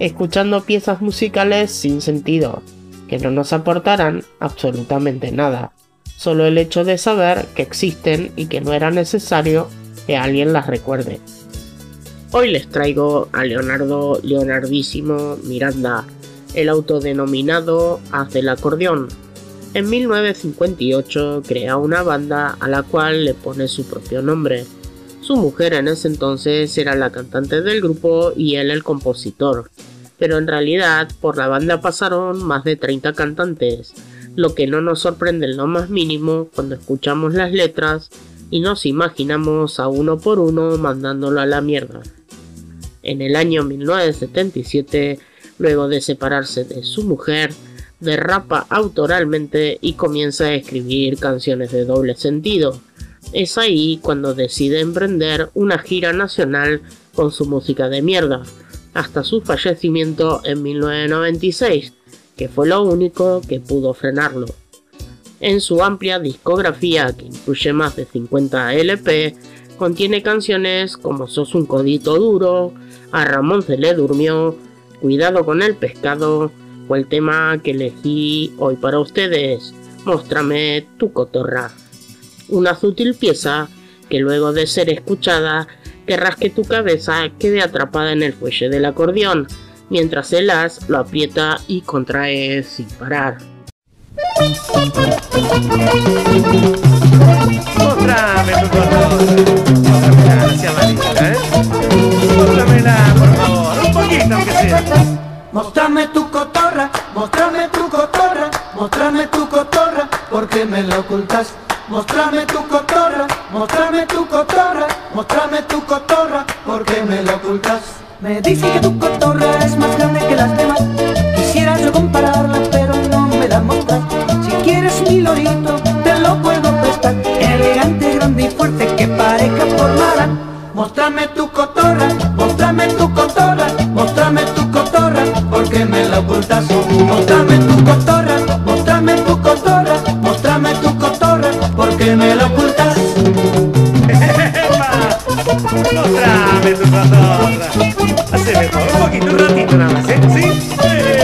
escuchando piezas musicales sin sentido, que no nos aportarán absolutamente nada, solo el hecho de saber que existen y que no era necesario que alguien las recuerde. Hoy les traigo a Leonardo Leonardísimo Miranda, el autodenominado Haz del acordeón. En 1958 crea una banda a la cual le pone su propio nombre. Su mujer en ese entonces era la cantante del grupo y él el compositor. Pero en realidad por la banda pasaron más de 30 cantantes, lo que no nos sorprende en lo más mínimo cuando escuchamos las letras y nos imaginamos a uno por uno mandándolo a la mierda. En el año 1977 Luego de separarse de su mujer, derrapa autoralmente y comienza a escribir canciones de doble sentido. Es ahí cuando decide emprender una gira nacional con su música de mierda, hasta su fallecimiento en 1996, que fue lo único que pudo frenarlo. En su amplia discografía, que incluye más de 50 LP, contiene canciones como Sos un codito duro, A Ramón se le durmió, Cuidado con el pescado o el tema que elegí hoy para ustedes. Muéstrame tu cotorra. Una sutil pieza que luego de ser escuchada querrás que tu cabeza quede atrapada en el fuelle del acordeón, mientras el as lo aprieta y contrae sin parar. Mostrame tu cotorra. ¿eh? por favor. Un poquito aunque sea. Mostrame tu cotorra, mostrame tu cotorra, mostrame tu cotorra, porque me la ocultas. Mostrame tu cotorra, mostrame tu cotorra, Me dice que tu cotorra es más grande que las demás. Quisiera yo compararla, pero no me la mostrar. Si quieres mi lorito, te lo puedo prestar. Elegante, grande y fuerte que parezca por mala. Mostrame tu cotorra, mostrame tu cotorra, mostrame tu cotorra, porque me la ocultas. Mostrame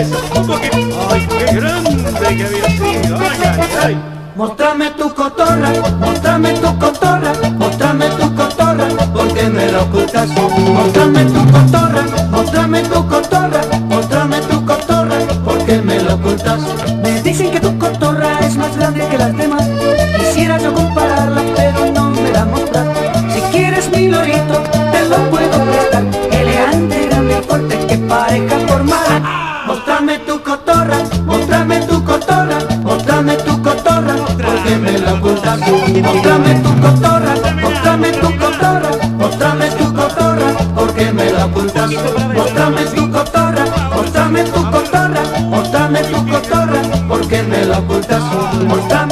Poquito. ¡Ay, qué grande que había sido! ¡Ay, ay, ay! Mostrame tu cotorra, mostrame tu cotorra, mostrame tu cotorra, porque me la ocultas. Mostrame tu cotorra, mostrame tu cotorra, mostrame tu cotorra, mostrame tu cotorra, porque me la ocultas. Mostrame tu cotorra, mostrame tu cotorra, mostrame tu cotorra, porque me la ocultas. Mostrame